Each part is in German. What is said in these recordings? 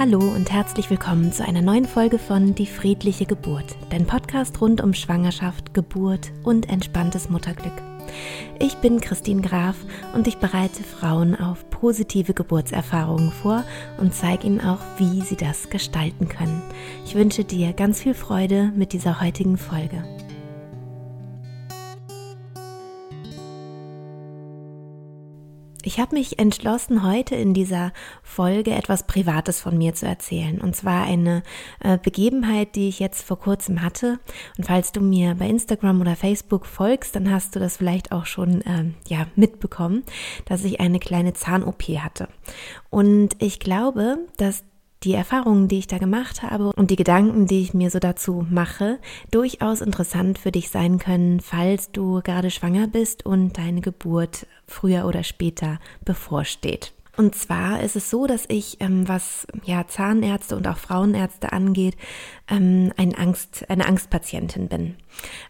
Hallo und herzlich willkommen zu einer neuen Folge von Die friedliche Geburt, dein Podcast rund um Schwangerschaft, Geburt und entspanntes Mutterglück. Ich bin Christine Graf und ich bereite Frauen auf positive Geburtserfahrungen vor und zeige ihnen auch, wie sie das gestalten können. Ich wünsche dir ganz viel Freude mit dieser heutigen Folge. Ich habe mich entschlossen, heute in dieser Folge etwas Privates von mir zu erzählen. Und zwar eine äh, Begebenheit, die ich jetzt vor kurzem hatte. Und falls du mir bei Instagram oder Facebook folgst, dann hast du das vielleicht auch schon ähm, ja, mitbekommen, dass ich eine kleine Zahn-OP hatte. Und ich glaube, dass die Erfahrungen, die ich da gemacht habe und die Gedanken, die ich mir so dazu mache, durchaus interessant für dich sein können, falls du gerade schwanger bist und deine Geburt früher oder später bevorsteht. Und zwar ist es so, dass ich, ähm, was ja Zahnärzte und auch Frauenärzte angeht, ähm, ein Angst, eine Angstpatientin bin.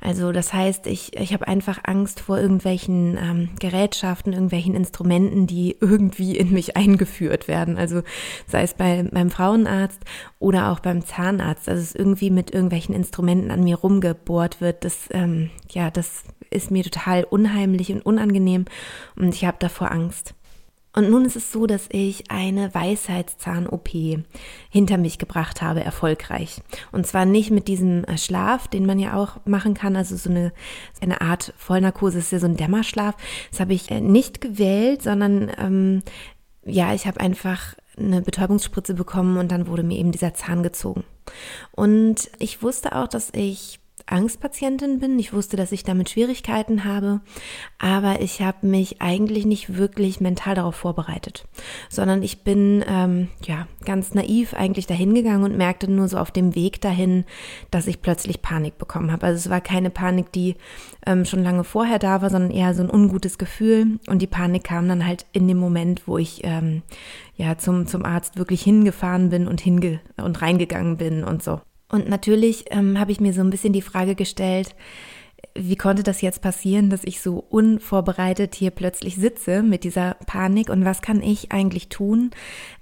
Also das heißt, ich, ich habe einfach Angst vor irgendwelchen ähm, Gerätschaften, irgendwelchen Instrumenten, die irgendwie in mich eingeführt werden. Also sei es bei, beim Frauenarzt oder auch beim Zahnarzt, dass es irgendwie mit irgendwelchen Instrumenten an mir rumgebohrt wird. Das, ähm, ja, das ist mir total unheimlich und unangenehm und ich habe davor Angst. Und nun ist es so, dass ich eine Weisheitszahn-OP hinter mich gebracht habe, erfolgreich. Und zwar nicht mit diesem äh, Schlaf, den man ja auch machen kann, also so eine, eine Art Vollnarkose, ist ja so ein Dämmerschlaf. Das habe ich äh, nicht gewählt, sondern ähm, ja, ich habe einfach eine Betäubungsspritze bekommen und dann wurde mir eben dieser Zahn gezogen. Und ich wusste auch, dass ich Angstpatientin bin. Ich wusste, dass ich damit Schwierigkeiten habe, aber ich habe mich eigentlich nicht wirklich mental darauf vorbereitet, sondern ich bin ähm, ja ganz naiv eigentlich dahin gegangen und merkte nur so auf dem Weg dahin, dass ich plötzlich Panik bekommen habe. Also es war keine Panik, die ähm, schon lange vorher da war, sondern eher so ein ungutes Gefühl und die Panik kam dann halt in dem Moment, wo ich ähm, ja zum zum Arzt wirklich hingefahren bin und hinge und reingegangen bin und so. Und natürlich ähm, habe ich mir so ein bisschen die Frage gestellt, wie konnte das jetzt passieren, dass ich so unvorbereitet hier plötzlich sitze mit dieser Panik und was kann ich eigentlich tun?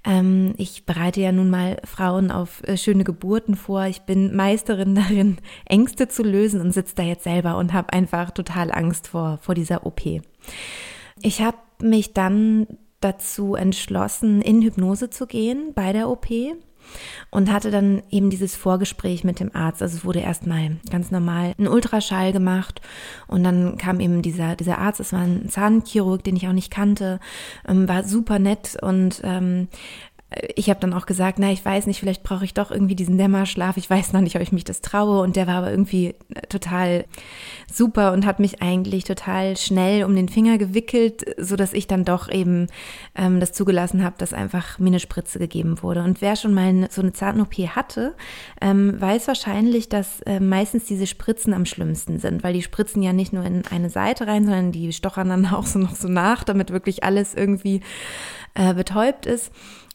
Ähm, ich bereite ja nun mal Frauen auf äh, schöne Geburten vor. Ich bin Meisterin darin, Ängste zu lösen und sitze da jetzt selber und habe einfach total Angst vor, vor dieser OP. Ich habe mich dann dazu entschlossen, in Hypnose zu gehen bei der OP und hatte dann eben dieses Vorgespräch mit dem Arzt. Also es wurde erstmal ganz normal ein Ultraschall gemacht und dann kam eben dieser, dieser Arzt, es war ein Zahnchirurg, den ich auch nicht kannte, ähm, war super nett und ähm, ich habe dann auch gesagt, na, ich weiß nicht, vielleicht brauche ich doch irgendwie diesen Dämmerschlaf. Ich weiß noch nicht, ob ich mich das traue. Und der war aber irgendwie äh, total super und hat mich eigentlich total schnell um den Finger gewickelt, so dass ich dann doch eben ähm, das zugelassen habe, dass einfach mir eine Spritze gegeben wurde. Und wer schon mal so eine Zahn-OP hatte, ähm, weiß wahrscheinlich, dass äh, meistens diese Spritzen am schlimmsten sind, weil die spritzen ja nicht nur in eine Seite rein, sondern die stochern dann auch so noch so nach, damit wirklich alles irgendwie äh, betäubt ist.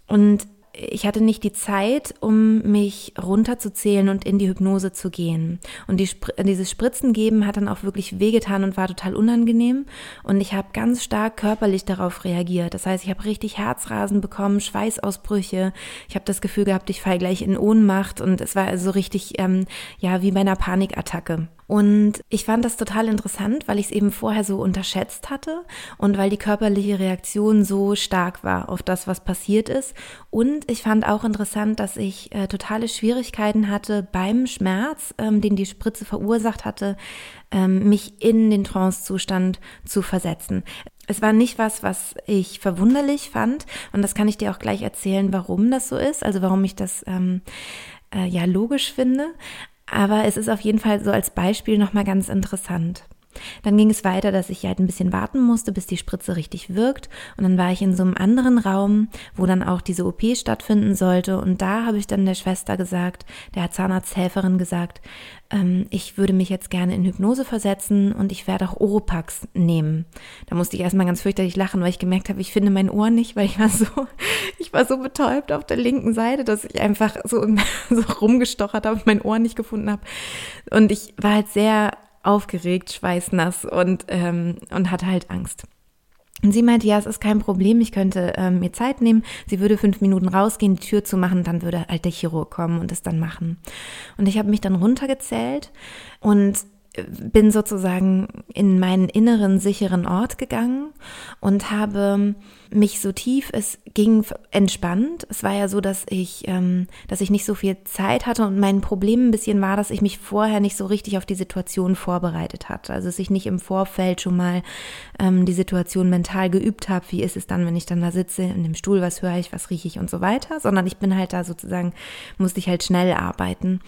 Und ich hatte nicht die Zeit, um mich runterzuzählen und in die Hypnose zu gehen. Und die, dieses Spritzen geben hat dann auch wirklich wehgetan und war total unangenehm. Und ich habe ganz stark körperlich darauf reagiert. Das heißt, ich habe richtig Herzrasen bekommen, Schweißausbrüche. Ich habe das Gefühl gehabt, ich falle gleich in Ohnmacht. Und es war also richtig, ähm, ja, wie bei einer Panikattacke. Und ich fand das total interessant, weil ich es eben vorher so unterschätzt hatte und weil die körperliche Reaktion so stark war auf das, was passiert ist. Und ich fand auch interessant, dass ich äh, totale Schwierigkeiten hatte beim Schmerz, ähm, den die Spritze verursacht hatte, ähm, mich in den Trancezustand zu versetzen. Es war nicht was, was ich verwunderlich fand und das kann ich dir auch gleich erzählen, warum das so ist, also warum ich das ähm, äh, ja logisch finde. Aber es ist auf jeden Fall so als Beispiel nochmal ganz interessant. Dann ging es weiter, dass ich halt ein bisschen warten musste, bis die Spritze richtig wirkt. Und dann war ich in so einem anderen Raum, wo dann auch diese OP stattfinden sollte. Und da habe ich dann der Schwester gesagt, der Zahnarzthelferin gesagt, ähm, ich würde mich jetzt gerne in Hypnose versetzen und ich werde auch Oropax nehmen. Da musste ich erstmal ganz fürchterlich lachen, weil ich gemerkt habe, ich finde mein Ohr nicht, weil ich war so, ich war so betäubt auf der linken Seite, dass ich einfach so, so rumgestochert habe, mein Ohr nicht gefunden habe. Und ich war halt sehr aufgeregt, schweißnass und, ähm, und hatte halt Angst. Und sie meinte, ja, es ist kein Problem, ich könnte ähm, mir Zeit nehmen. Sie würde fünf Minuten rausgehen, die Tür zu machen, dann würde halt der Chirurg kommen und es dann machen. Und ich habe mich dann runtergezählt und bin sozusagen in meinen inneren sicheren Ort gegangen und habe mich so tief es ging entspannt. Es war ja so, dass ich, ähm, dass ich nicht so viel Zeit hatte und mein Problem ein bisschen war, dass ich mich vorher nicht so richtig auf die Situation vorbereitet hatte. Also dass ich nicht im Vorfeld schon mal ähm, die Situation mental geübt habe. Wie ist es dann, wenn ich dann da sitze in dem Stuhl, was höre ich, was rieche ich und so weiter, sondern ich bin halt da sozusagen, musste ich halt schnell arbeiten.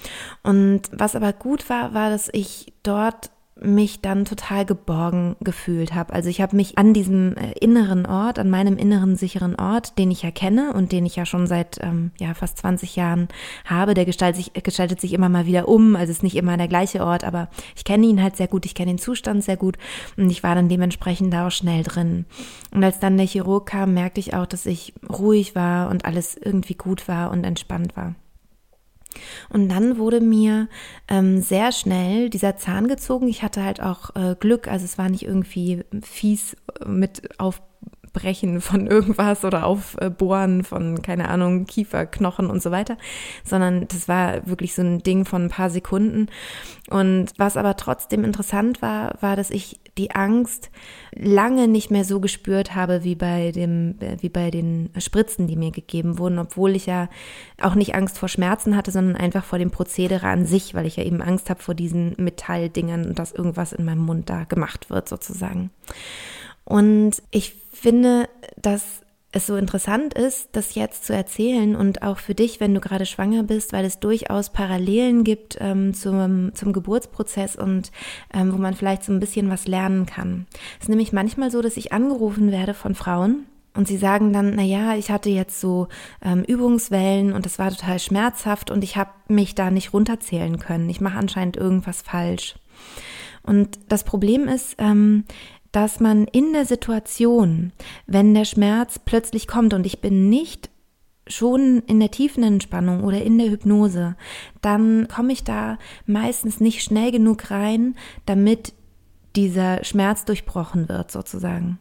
Und was aber gut war, war, dass ich dort mich dann total geborgen gefühlt habe. Also ich habe mich an diesem äh, inneren Ort, an meinem inneren sicheren Ort, den ich ja kenne und den ich ja schon seit ähm, ja fast 20 Jahren habe, der gestaltet sich, gestaltet sich immer mal wieder um. Also es ist nicht immer der gleiche Ort, aber ich kenne ihn halt sehr gut, ich kenne den Zustand sehr gut und ich war dann dementsprechend da auch schnell drin. Und als dann der Chirurg kam, merkte ich auch, dass ich ruhig war und alles irgendwie gut war und entspannt war. Und dann wurde mir ähm, sehr schnell dieser Zahn gezogen. Ich hatte halt auch äh, Glück, also es war nicht irgendwie fies mit Aufbrechen von irgendwas oder Aufbohren von, keine Ahnung, Kieferknochen und so weiter, sondern das war wirklich so ein Ding von ein paar Sekunden. Und was aber trotzdem interessant war, war, dass ich die Angst lange nicht mehr so gespürt habe wie bei dem, wie bei den Spritzen, die mir gegeben wurden, obwohl ich ja auch nicht Angst vor Schmerzen hatte, sondern einfach vor dem Prozedere an sich, weil ich ja eben Angst habe vor diesen Metalldingern und dass irgendwas in meinem Mund da gemacht wird sozusagen. Und ich finde, dass es so interessant ist, das jetzt zu erzählen und auch für dich, wenn du gerade schwanger bist, weil es durchaus Parallelen gibt ähm, zum, zum Geburtsprozess und ähm, wo man vielleicht so ein bisschen was lernen kann. Es ist nämlich manchmal so, dass ich angerufen werde von Frauen, und sie sagen dann, na ja, ich hatte jetzt so ähm, Übungswellen und das war total schmerzhaft und ich habe mich da nicht runterzählen können. Ich mache anscheinend irgendwas falsch. Und das Problem ist, ähm, dass man in der Situation, wenn der Schmerz plötzlich kommt und ich bin nicht schon in der tiefen Entspannung oder in der Hypnose, dann komme ich da meistens nicht schnell genug rein, damit dieser Schmerz durchbrochen wird sozusagen.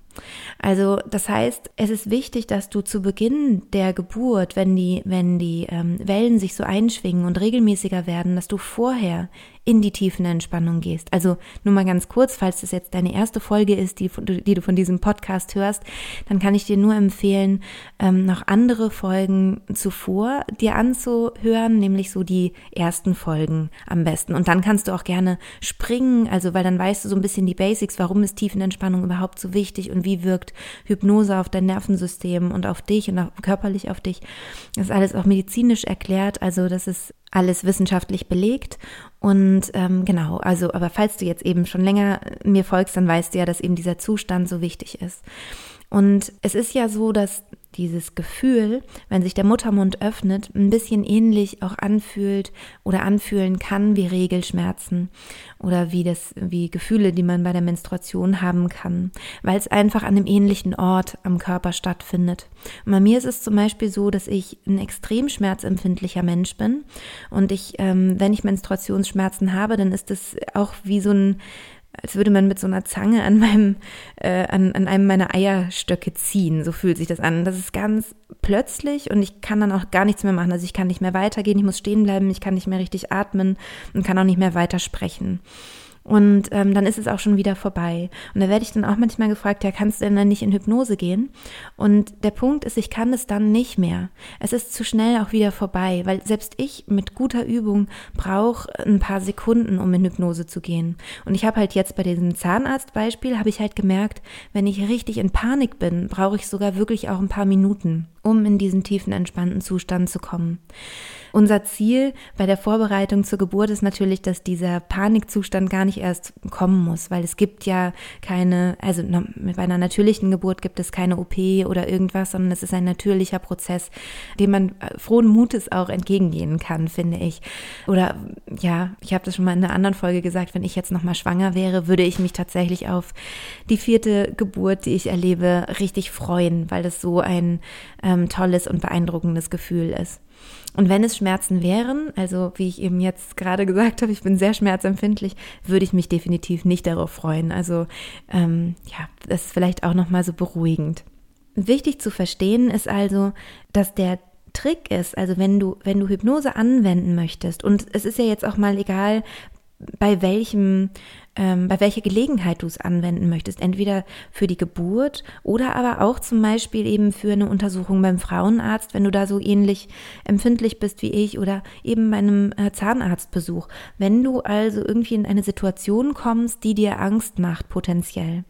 Also das heißt, es ist wichtig, dass du zu Beginn der Geburt, wenn die, wenn die ähm, Wellen sich so einschwingen und regelmäßiger werden, dass du vorher in die tiefen Entspannung gehst. Also nur mal ganz kurz, falls das jetzt deine erste Folge ist, die, die du von diesem Podcast hörst, dann kann ich dir nur empfehlen, ähm, noch andere Folgen zuvor dir anzuhören, nämlich so die ersten Folgen am besten. Und dann kannst du auch gerne springen, also weil dann weißt du so ein bisschen die Basics, warum ist Tiefenentspannung überhaupt so wichtig und wie wirkt Hypnose auf dein Nervensystem und auf dich und auch körperlich auf dich. Das ist alles auch medizinisch erklärt, also das ist alles wissenschaftlich belegt. Und ähm, genau, also, aber falls du jetzt eben schon länger mir folgst, dann weißt du ja, dass eben dieser Zustand so wichtig ist. Und es ist ja so, dass dieses Gefühl, wenn sich der Muttermund öffnet, ein bisschen ähnlich auch anfühlt oder anfühlen kann wie Regelschmerzen oder wie das, wie Gefühle, die man bei der Menstruation haben kann, weil es einfach an einem ähnlichen Ort am Körper stattfindet. Und bei mir ist es zum Beispiel so, dass ich ein extrem schmerzempfindlicher Mensch bin und ich, ähm, wenn ich Menstruationsschmerzen habe, dann ist es auch wie so ein als würde man mit so einer Zange an meinem, äh, an, an einem meiner Eierstöcke ziehen. So fühlt sich das an. Das ist ganz plötzlich und ich kann dann auch gar nichts mehr machen. Also ich kann nicht mehr weitergehen, ich muss stehen bleiben, ich kann nicht mehr richtig atmen und kann auch nicht mehr weiter sprechen. Und ähm, dann ist es auch schon wieder vorbei. Und da werde ich dann auch manchmal gefragt, ja, kannst du denn dann nicht in Hypnose gehen? Und der Punkt ist, ich kann es dann nicht mehr. Es ist zu schnell auch wieder vorbei, weil selbst ich mit guter Übung brauche ein paar Sekunden, um in Hypnose zu gehen. Und ich habe halt jetzt bei diesem Zahnarztbeispiel, habe ich halt gemerkt, wenn ich richtig in Panik bin, brauche ich sogar wirklich auch ein paar Minuten, um in diesen tiefen, entspannten Zustand zu kommen. Unser Ziel bei der Vorbereitung zur Geburt ist natürlich, dass dieser Panikzustand gar nicht erst kommen muss, weil es gibt ja keine, also bei einer natürlichen Geburt gibt es keine OP oder irgendwas, sondern es ist ein natürlicher Prozess, dem man äh, frohen Mutes auch entgegengehen kann, finde ich. Oder ja, ich habe das schon mal in einer anderen Folge gesagt, wenn ich jetzt nochmal schwanger wäre, würde ich mich tatsächlich auf die vierte Geburt, die ich erlebe, richtig freuen, weil das so ein ähm, tolles und beeindruckendes Gefühl ist. Und wenn es Schmerzen wären, also wie ich eben jetzt gerade gesagt habe, ich bin sehr schmerzempfindlich, würde ich mich definitiv nicht darauf freuen. Also ähm, ja, das ist vielleicht auch nochmal so beruhigend. Wichtig zu verstehen ist also, dass der Trick ist, also wenn du, wenn du Hypnose anwenden möchtest, und es ist ja jetzt auch mal egal, bei welchem ähm, bei welcher Gelegenheit du es anwenden möchtest. Entweder für die Geburt oder aber auch zum Beispiel eben für eine Untersuchung beim Frauenarzt, wenn du da so ähnlich empfindlich bist wie ich oder eben bei einem äh, Zahnarztbesuch. Wenn du also irgendwie in eine Situation kommst, die dir Angst macht, potenziell.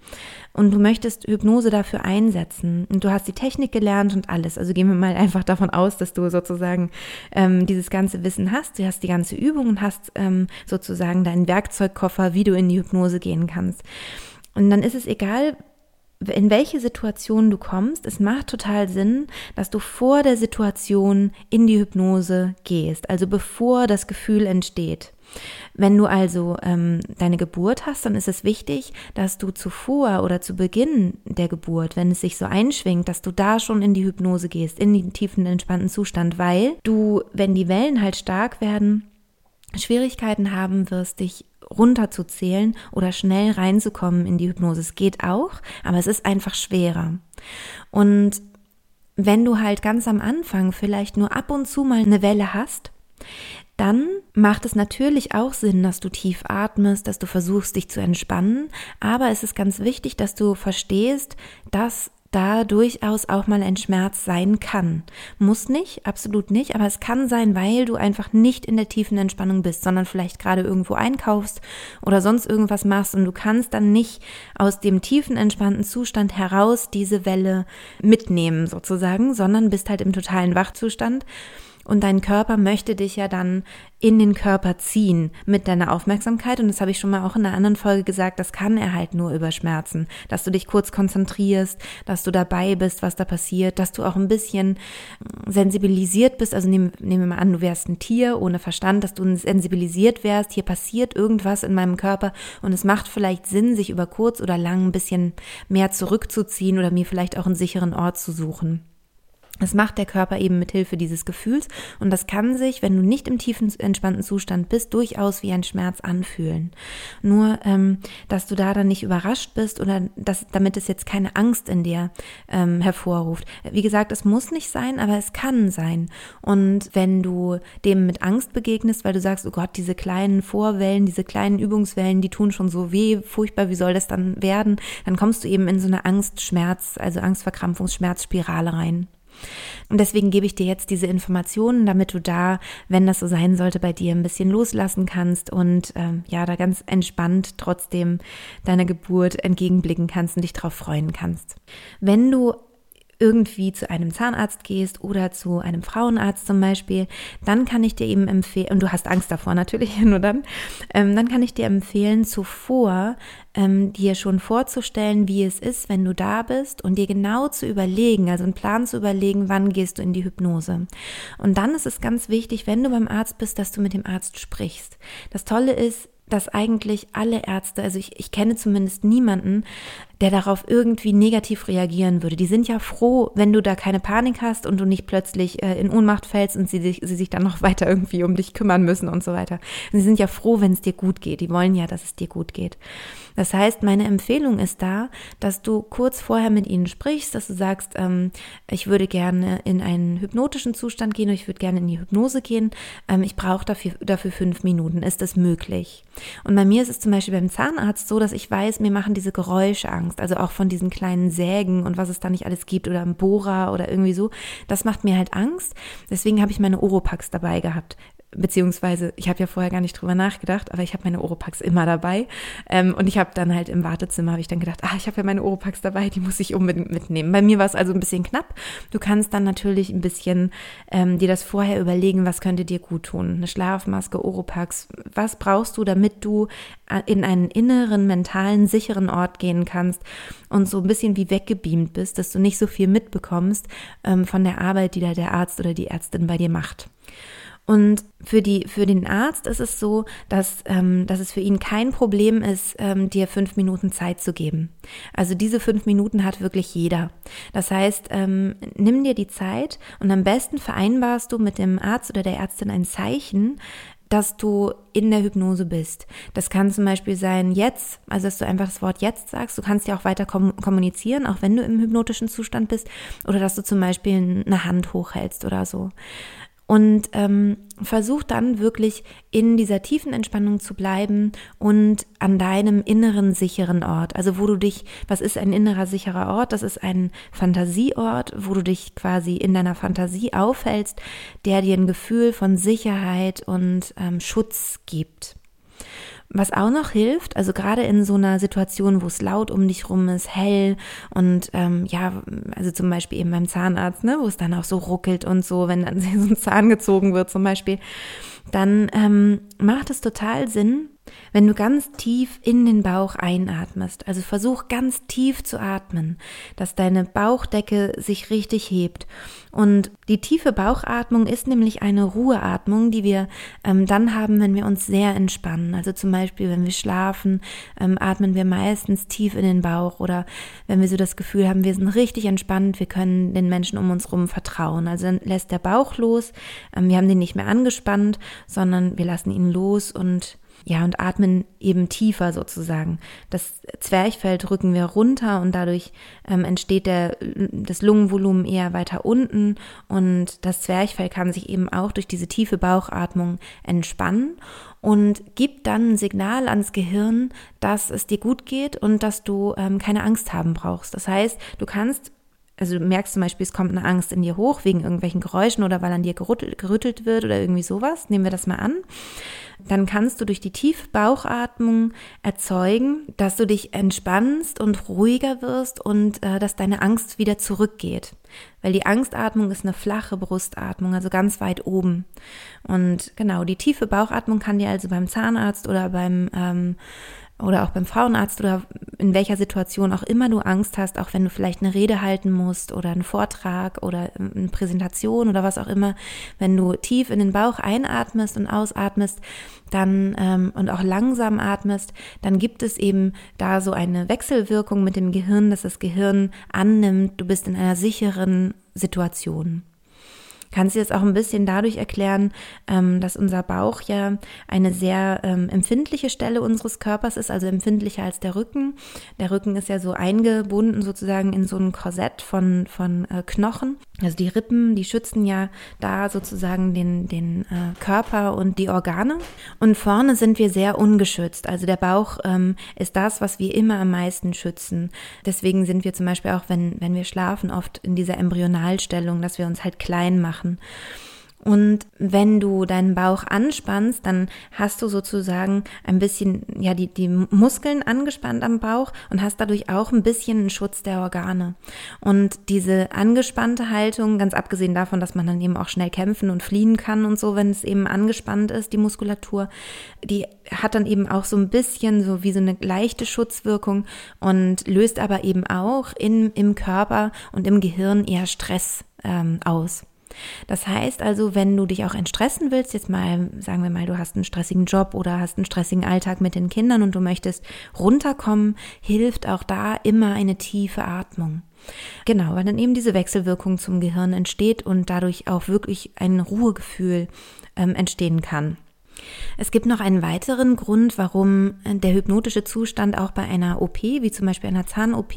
Und du möchtest Hypnose dafür einsetzen und du hast die Technik gelernt und alles. Also gehen wir mal einfach davon aus, dass du sozusagen ähm, dieses ganze Wissen hast. Du hast die ganze Übung und hast ähm, sozusagen deinen Werkzeugkoffer, wie du in die die Hypnose gehen kannst. Und dann ist es egal, in welche Situation du kommst, es macht total Sinn, dass du vor der Situation in die Hypnose gehst, also bevor das Gefühl entsteht. Wenn du also ähm, deine Geburt hast, dann ist es wichtig, dass du zuvor oder zu Beginn der Geburt, wenn es sich so einschwingt, dass du da schon in die Hypnose gehst, in den tiefen entspannten Zustand, weil du, wenn die Wellen halt stark werden, Schwierigkeiten haben wirst, dich runterzuzählen oder schnell reinzukommen in die Hypnose. Es geht auch, aber es ist einfach schwerer. Und wenn du halt ganz am Anfang vielleicht nur ab und zu mal eine Welle hast, dann macht es natürlich auch Sinn, dass du tief atmest, dass du versuchst, dich zu entspannen. Aber es ist ganz wichtig, dass du verstehst, dass da durchaus auch mal ein Schmerz sein kann. Muss nicht, absolut nicht, aber es kann sein, weil du einfach nicht in der tiefen Entspannung bist, sondern vielleicht gerade irgendwo einkaufst oder sonst irgendwas machst und du kannst dann nicht aus dem tiefen entspannten Zustand heraus diese Welle mitnehmen sozusagen, sondern bist halt im totalen Wachzustand und dein Körper möchte dich ja dann in den Körper ziehen mit deiner Aufmerksamkeit. Und das habe ich schon mal auch in einer anderen Folge gesagt, das kann er halt nur über Schmerzen. Dass du dich kurz konzentrierst, dass du dabei bist, was da passiert, dass du auch ein bisschen sensibilisiert bist. Also nehmen nehm wir mal an, du wärst ein Tier ohne Verstand, dass du sensibilisiert wärst. Hier passiert irgendwas in meinem Körper und es macht vielleicht Sinn, sich über kurz oder lang ein bisschen mehr zurückzuziehen oder mir vielleicht auch einen sicheren Ort zu suchen. Das macht der Körper eben mit Hilfe dieses Gefühls und das kann sich, wenn du nicht im tiefen entspannten Zustand bist, durchaus wie ein Schmerz anfühlen. Nur, ähm, dass du da dann nicht überrascht bist oder dass, damit es jetzt keine Angst in dir ähm, hervorruft. Wie gesagt, es muss nicht sein, aber es kann sein. Und wenn du dem mit Angst begegnest, weil du sagst, oh Gott, diese kleinen Vorwellen, diese kleinen Übungswellen, die tun schon so weh, furchtbar, wie soll das dann werden? Dann kommst du eben in so eine Angst, Schmerz, also Angstverkrampfungsschmerzspirale rein. Und deswegen gebe ich dir jetzt diese Informationen, damit du da, wenn das so sein sollte, bei dir ein bisschen loslassen kannst und ähm, ja, da ganz entspannt trotzdem deiner Geburt entgegenblicken kannst und dich darauf freuen kannst. Wenn du irgendwie zu einem Zahnarzt gehst oder zu einem Frauenarzt zum Beispiel, dann kann ich dir eben empfehlen, und du hast Angst davor natürlich, nur dann, ähm, dann kann ich dir empfehlen, zuvor ähm, dir schon vorzustellen, wie es ist, wenn du da bist und dir genau zu überlegen, also einen Plan zu überlegen, wann gehst du in die Hypnose. Und dann ist es ganz wichtig, wenn du beim Arzt bist, dass du mit dem Arzt sprichst. Das Tolle ist, dass eigentlich alle Ärzte, also ich, ich kenne zumindest niemanden, der darauf irgendwie negativ reagieren würde. Die sind ja froh, wenn du da keine Panik hast und du nicht plötzlich äh, in Ohnmacht fällst und sie, sich, sie sich dann noch weiter irgendwie um dich kümmern müssen und so weiter. Und sie sind ja froh, wenn es dir gut geht. Die wollen ja, dass es dir gut geht. Das heißt, meine Empfehlung ist da, dass du kurz vorher mit ihnen sprichst, dass du sagst, ähm, ich würde gerne in einen hypnotischen Zustand gehen oder ich würde gerne in die Hypnose gehen. Ähm, ich brauche dafür, dafür fünf Minuten. Ist das möglich? Und bei mir ist es zum Beispiel beim Zahnarzt so, dass ich weiß, mir machen diese Geräusche Angst. Angst. Also auch von diesen kleinen Sägen und was es da nicht alles gibt oder ein Bohrer oder irgendwie so. Das macht mir halt Angst. Deswegen habe ich meine Oropax dabei gehabt beziehungsweise ich habe ja vorher gar nicht drüber nachgedacht, aber ich habe meine Oropax immer dabei ähm, und ich habe dann halt im Wartezimmer habe ich dann gedacht, ah, ich habe ja meine Oropax dabei, die muss ich unbedingt mitnehmen. Bei mir war es also ein bisschen knapp. Du kannst dann natürlich ein bisschen ähm, dir das vorher überlegen, was könnte dir gut tun. Eine Schlafmaske, Oropax, was brauchst du, damit du äh, in einen inneren, mentalen, sicheren Ort gehen kannst und so ein bisschen wie weggebeamt bist, dass du nicht so viel mitbekommst ähm, von der Arbeit, die da der Arzt oder die Ärztin bei dir macht. Und für, die, für den Arzt ist es so, dass, ähm, dass es für ihn kein Problem ist, ähm, dir fünf Minuten Zeit zu geben. Also diese fünf Minuten hat wirklich jeder. Das heißt, ähm, nimm dir die Zeit und am besten vereinbarst du mit dem Arzt oder der Ärztin ein Zeichen, dass du in der Hypnose bist. Das kann zum Beispiel sein jetzt, also dass du einfach das Wort jetzt sagst. Du kannst ja auch weiter kommunizieren, auch wenn du im hypnotischen Zustand bist. Oder dass du zum Beispiel eine Hand hochhältst oder so. Und ähm, versuch dann wirklich in dieser tiefen Entspannung zu bleiben und an deinem inneren sicheren Ort. Also wo du dich, was ist ein innerer sicherer Ort? Das ist ein Fantasieort, wo du dich quasi in deiner Fantasie aufhältst, der dir ein Gefühl von Sicherheit und ähm, Schutz gibt. Was auch noch hilft, also gerade in so einer Situation, wo es laut um dich rum ist, hell und ähm, ja, also zum Beispiel eben beim Zahnarzt, ne, wo es dann auch so ruckelt und so, wenn dann so ein Zahn gezogen wird zum Beispiel, dann ähm, macht es total Sinn, wenn du ganz tief in den Bauch einatmest, also versuch ganz tief zu atmen, dass deine Bauchdecke sich richtig hebt. Und die tiefe Bauchatmung ist nämlich eine Ruheatmung, die wir ähm, dann haben, wenn wir uns sehr entspannen. Also zum Beispiel, wenn wir schlafen, ähm, atmen wir meistens tief in den Bauch oder wenn wir so das Gefühl haben, wir sind richtig entspannt, wir können den Menschen um uns herum vertrauen. Also dann lässt der Bauch los, ähm, wir haben den nicht mehr angespannt, sondern wir lassen ihn los und ja, und atmen eben tiefer sozusagen. Das Zwerchfell drücken wir runter und dadurch ähm, entsteht der, das Lungenvolumen eher weiter unten und das Zwerchfell kann sich eben auch durch diese tiefe Bauchatmung entspannen und gibt dann ein Signal ans Gehirn, dass es dir gut geht und dass du ähm, keine Angst haben brauchst. Das heißt, du kannst also du merkst zum Beispiel, es kommt eine Angst in dir hoch wegen irgendwelchen Geräuschen oder weil an dir gerüttelt, gerüttelt wird oder irgendwie sowas. Nehmen wir das mal an. Dann kannst du durch die tiefe Bauchatmung erzeugen, dass du dich entspannst und ruhiger wirst und äh, dass deine Angst wieder zurückgeht. Weil die Angstatmung ist eine flache Brustatmung, also ganz weit oben. Und genau, die tiefe Bauchatmung kann dir also beim Zahnarzt oder beim ähm, oder auch beim Frauenarzt oder in welcher Situation auch immer du Angst hast, auch wenn du vielleicht eine Rede halten musst oder einen Vortrag oder eine Präsentation oder was auch immer, wenn du tief in den Bauch einatmest und ausatmest, dann ähm, und auch langsam atmest, dann gibt es eben da so eine Wechselwirkung mit dem Gehirn, dass das Gehirn annimmt, du bist in einer sicheren Situation kannst du das auch ein bisschen dadurch erklären, ähm, dass unser Bauch ja eine sehr ähm, empfindliche Stelle unseres Körpers ist, also empfindlicher als der Rücken. Der Rücken ist ja so eingebunden sozusagen in so ein Korsett von, von äh, Knochen. Also die Rippen, die schützen ja da sozusagen den, den äh, Körper und die Organe. Und vorne sind wir sehr ungeschützt. Also der Bauch ähm, ist das, was wir immer am meisten schützen. Deswegen sind wir zum Beispiel auch, wenn, wenn wir schlafen, oft in dieser Embryonalstellung, dass wir uns halt klein machen machen. Und wenn du deinen Bauch anspannst, dann hast du sozusagen ein bisschen, ja, die, die Muskeln angespannt am Bauch und hast dadurch auch ein bisschen einen Schutz der Organe. Und diese angespannte Haltung, ganz abgesehen davon, dass man dann eben auch schnell kämpfen und fliehen kann und so, wenn es eben angespannt ist, die Muskulatur, die hat dann eben auch so ein bisschen so wie so eine leichte Schutzwirkung und löst aber eben auch in, im Körper und im Gehirn eher Stress ähm, aus. Das heißt also, wenn du dich auch entstressen willst, jetzt mal, sagen wir mal, du hast einen stressigen Job oder hast einen stressigen Alltag mit den Kindern und du möchtest runterkommen, hilft auch da immer eine tiefe Atmung. Genau, weil dann eben diese Wechselwirkung zum Gehirn entsteht und dadurch auch wirklich ein Ruhegefühl ähm, entstehen kann. Es gibt noch einen weiteren Grund, warum der hypnotische Zustand auch bei einer OP, wie zum Beispiel einer Zahn-OP,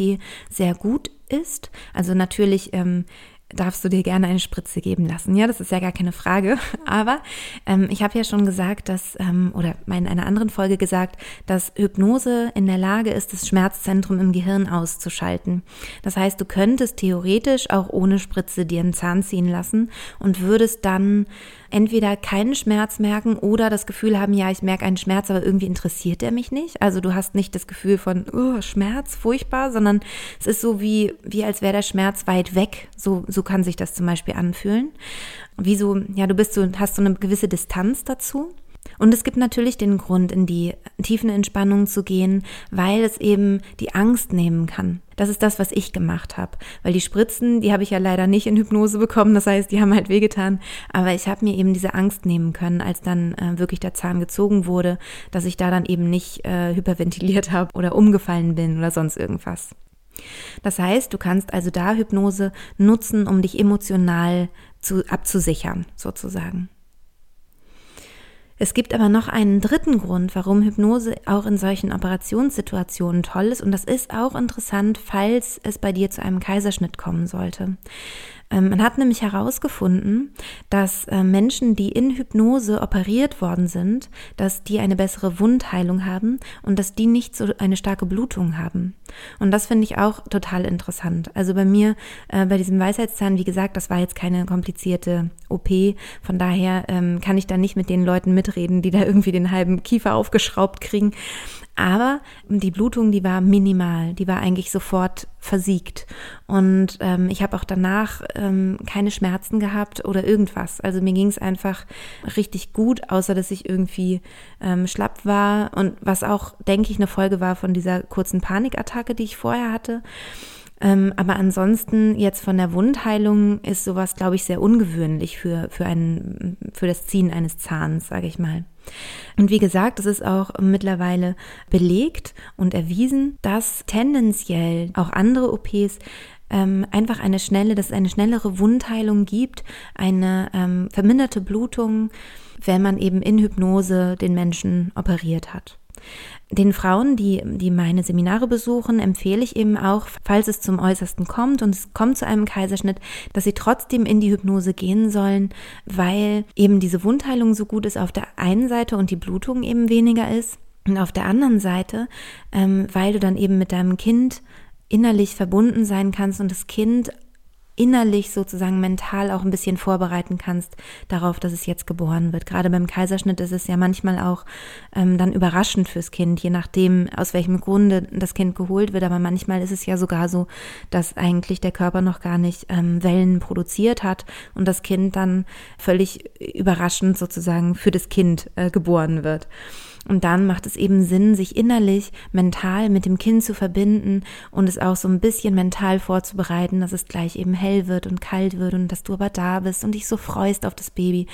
sehr gut ist. Also natürlich ähm, darfst du dir gerne eine Spritze geben lassen. Ja, das ist ja gar keine Frage. Aber ähm, ich habe ja schon gesagt, dass, ähm, oder in einer anderen Folge gesagt, dass Hypnose in der Lage ist, das Schmerzzentrum im Gehirn auszuschalten. Das heißt, du könntest theoretisch auch ohne Spritze dir einen Zahn ziehen lassen und würdest dann entweder keinen Schmerz merken oder das Gefühl haben, ja, ich merke einen Schmerz, aber irgendwie interessiert er mich nicht. Also du hast nicht das Gefühl von oh, Schmerz, furchtbar, sondern es ist so wie, wie als wäre der Schmerz weit weg. So, so kann sich das zum Beispiel anfühlen. Wie so, ja, du bist so, hast so eine gewisse Distanz dazu. Und es gibt natürlich den Grund, in die tiefen Entspannung zu gehen, weil es eben die Angst nehmen kann. Das ist das, was ich gemacht habe. Weil die Spritzen, die habe ich ja leider nicht in Hypnose bekommen. Das heißt, die haben halt wehgetan. Aber ich habe mir eben diese Angst nehmen können, als dann äh, wirklich der Zahn gezogen wurde, dass ich da dann eben nicht äh, hyperventiliert habe oder umgefallen bin oder sonst irgendwas. Das heißt, du kannst also da Hypnose nutzen, um dich emotional zu, abzusichern, sozusagen. Es gibt aber noch einen dritten Grund, warum Hypnose auch in solchen Operationssituationen toll ist. Und das ist auch interessant, falls es bei dir zu einem Kaiserschnitt kommen sollte. Ähm, man hat nämlich herausgefunden, dass äh, Menschen, die in Hypnose operiert worden sind, dass die eine bessere Wundheilung haben und dass die nicht so eine starke Blutung haben. Und das finde ich auch total interessant. Also bei mir, äh, bei diesem Weisheitszahn, wie gesagt, das war jetzt keine komplizierte OP. Von daher ähm, kann ich da nicht mit den Leuten mitreden, die da irgendwie den halben Kiefer aufgeschraubt kriegen. Aber die Blutung, die war minimal, die war eigentlich sofort versiegt. Und ähm, ich habe auch danach ähm, keine Schmerzen gehabt oder irgendwas. Also mir ging es einfach richtig gut, außer dass ich irgendwie ähm, schlapp war und was auch, denke ich, eine Folge war von dieser kurzen Panikattacke, die ich vorher hatte. Ähm, aber ansonsten jetzt von der Wundheilung ist sowas, glaube ich, sehr ungewöhnlich für, für, ein, für das Ziehen eines Zahns, sage ich mal. Und wie gesagt, es ist auch mittlerweile belegt und erwiesen, dass tendenziell auch andere OPs ähm, einfach eine schnelle, dass es eine schnellere Wundheilung gibt, eine ähm, verminderte Blutung, wenn man eben in Hypnose den Menschen operiert hat. Den Frauen, die, die meine Seminare besuchen, empfehle ich eben auch, falls es zum Äußersten kommt und es kommt zu einem Kaiserschnitt, dass sie trotzdem in die Hypnose gehen sollen, weil eben diese Wundheilung so gut ist auf der einen Seite und die Blutung eben weniger ist. Und auf der anderen Seite, ähm, weil du dann eben mit deinem Kind innerlich verbunden sein kannst und das Kind innerlich sozusagen mental auch ein bisschen vorbereiten kannst darauf, dass es jetzt geboren wird. Gerade beim Kaiserschnitt ist es ja manchmal auch ähm, dann überraschend fürs Kind, je nachdem, aus welchem Grunde das Kind geholt wird. Aber manchmal ist es ja sogar so, dass eigentlich der Körper noch gar nicht ähm, Wellen produziert hat und das Kind dann völlig überraschend sozusagen für das Kind äh, geboren wird. Und dann macht es eben Sinn, sich innerlich, mental mit dem Kind zu verbinden und es auch so ein bisschen mental vorzubereiten, dass es gleich eben hell wird und kalt wird und dass du aber da bist und dich so freust auf das Baby.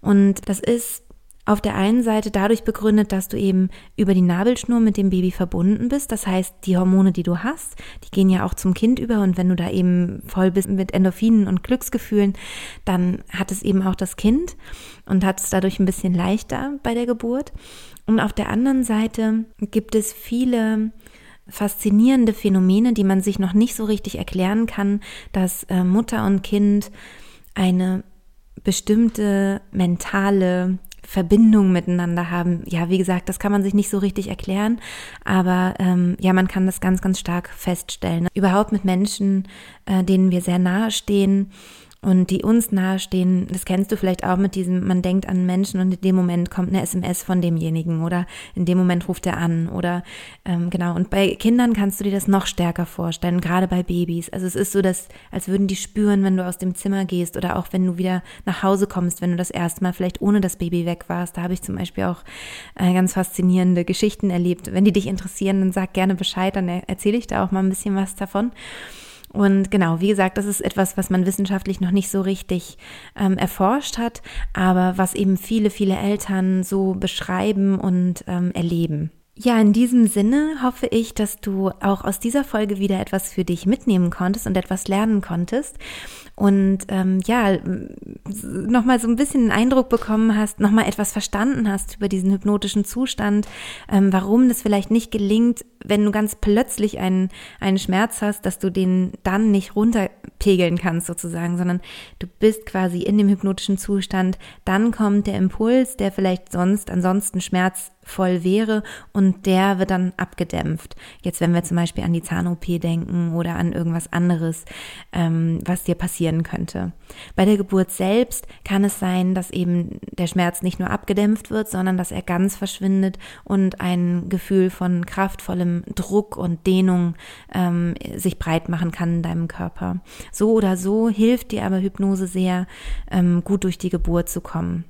Und das ist auf der einen Seite dadurch begründet, dass du eben über die Nabelschnur mit dem Baby verbunden bist. Das heißt, die Hormone, die du hast, die gehen ja auch zum Kind über. Und wenn du da eben voll bist mit Endorphinen und Glücksgefühlen, dann hat es eben auch das Kind und hat es dadurch ein bisschen leichter bei der Geburt. Und auf der anderen Seite gibt es viele faszinierende Phänomene, die man sich noch nicht so richtig erklären kann, dass äh, Mutter und Kind eine bestimmte mentale Verbindung miteinander haben. Ja, wie gesagt, das kann man sich nicht so richtig erklären, aber ähm, ja, man kann das ganz, ganz stark feststellen. Überhaupt mit Menschen, äh, denen wir sehr nahe stehen, und die uns nahestehen, das kennst du vielleicht auch mit diesem, man denkt an Menschen und in dem Moment kommt eine SMS von demjenigen oder in dem Moment ruft er an oder ähm, genau. Und bei Kindern kannst du dir das noch stärker vorstellen, gerade bei Babys. Also es ist so, dass, als würden die spüren, wenn du aus dem Zimmer gehst oder auch wenn du wieder nach Hause kommst, wenn du das erste Mal vielleicht ohne das Baby weg warst. Da habe ich zum Beispiel auch äh, ganz faszinierende Geschichten erlebt. Wenn die dich interessieren, dann sag gerne Bescheid, dann erzähle ich da auch mal ein bisschen was davon. Und genau, wie gesagt, das ist etwas, was man wissenschaftlich noch nicht so richtig ähm, erforscht hat, aber was eben viele, viele Eltern so beschreiben und ähm, erleben. Ja, in diesem Sinne hoffe ich, dass du auch aus dieser Folge wieder etwas für dich mitnehmen konntest und etwas lernen konntest und ähm, ja, nochmal so ein bisschen einen Eindruck bekommen hast, nochmal etwas verstanden hast über diesen hypnotischen Zustand, ähm, warum das vielleicht nicht gelingt, wenn du ganz plötzlich einen, einen Schmerz hast, dass du den dann nicht runterpegeln kannst sozusagen, sondern du bist quasi in dem hypnotischen Zustand, dann kommt der Impuls, der vielleicht sonst ansonsten Schmerz voll wäre und der wird dann abgedämpft. Jetzt, wenn wir zum Beispiel an die Zahn-OP denken oder an irgendwas anderes, ähm, was dir passieren könnte. Bei der Geburt selbst kann es sein, dass eben der Schmerz nicht nur abgedämpft wird, sondern dass er ganz verschwindet und ein Gefühl von kraftvollem Druck und Dehnung ähm, sich breit machen kann in deinem Körper. So oder so hilft dir aber Hypnose sehr, ähm, gut durch die Geburt zu kommen.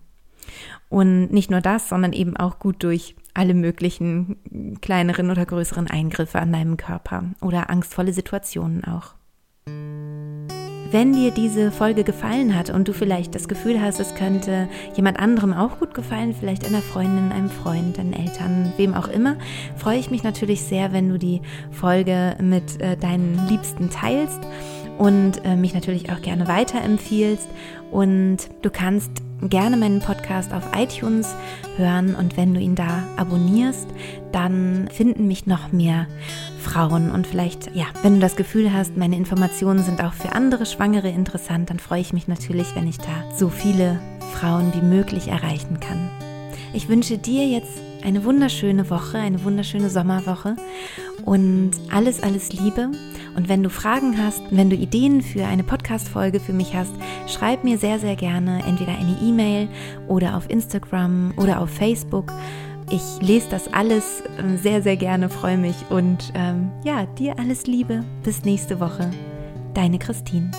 Und nicht nur das, sondern eben auch gut durch alle möglichen kleineren oder größeren Eingriffe an deinem Körper oder angstvolle Situationen auch. Wenn dir diese Folge gefallen hat und du vielleicht das Gefühl hast, es könnte jemand anderem auch gut gefallen, vielleicht einer Freundin, einem Freund, deinen Eltern, wem auch immer, freue ich mich natürlich sehr, wenn du die Folge mit äh, deinen Liebsten teilst und äh, mich natürlich auch gerne weiterempfiehlst. Und du kannst gerne meinen Podcast auf iTunes hören und wenn du ihn da abonnierst, dann finden mich noch mehr Frauen und vielleicht, ja, wenn du das Gefühl hast, meine Informationen sind auch für andere Schwangere interessant, dann freue ich mich natürlich, wenn ich da so viele Frauen wie möglich erreichen kann. Ich wünsche dir jetzt eine wunderschöne Woche, eine wunderschöne Sommerwoche und alles, alles Liebe. Und wenn du Fragen hast, wenn du Ideen für eine Podcast-Folge für mich hast, schreib mir sehr, sehr gerne entweder eine E-Mail oder auf Instagram oder auf Facebook. Ich lese das alles ähm, sehr, sehr gerne, freue mich und ähm, ja, dir alles Liebe. Bis nächste Woche. Deine Christine.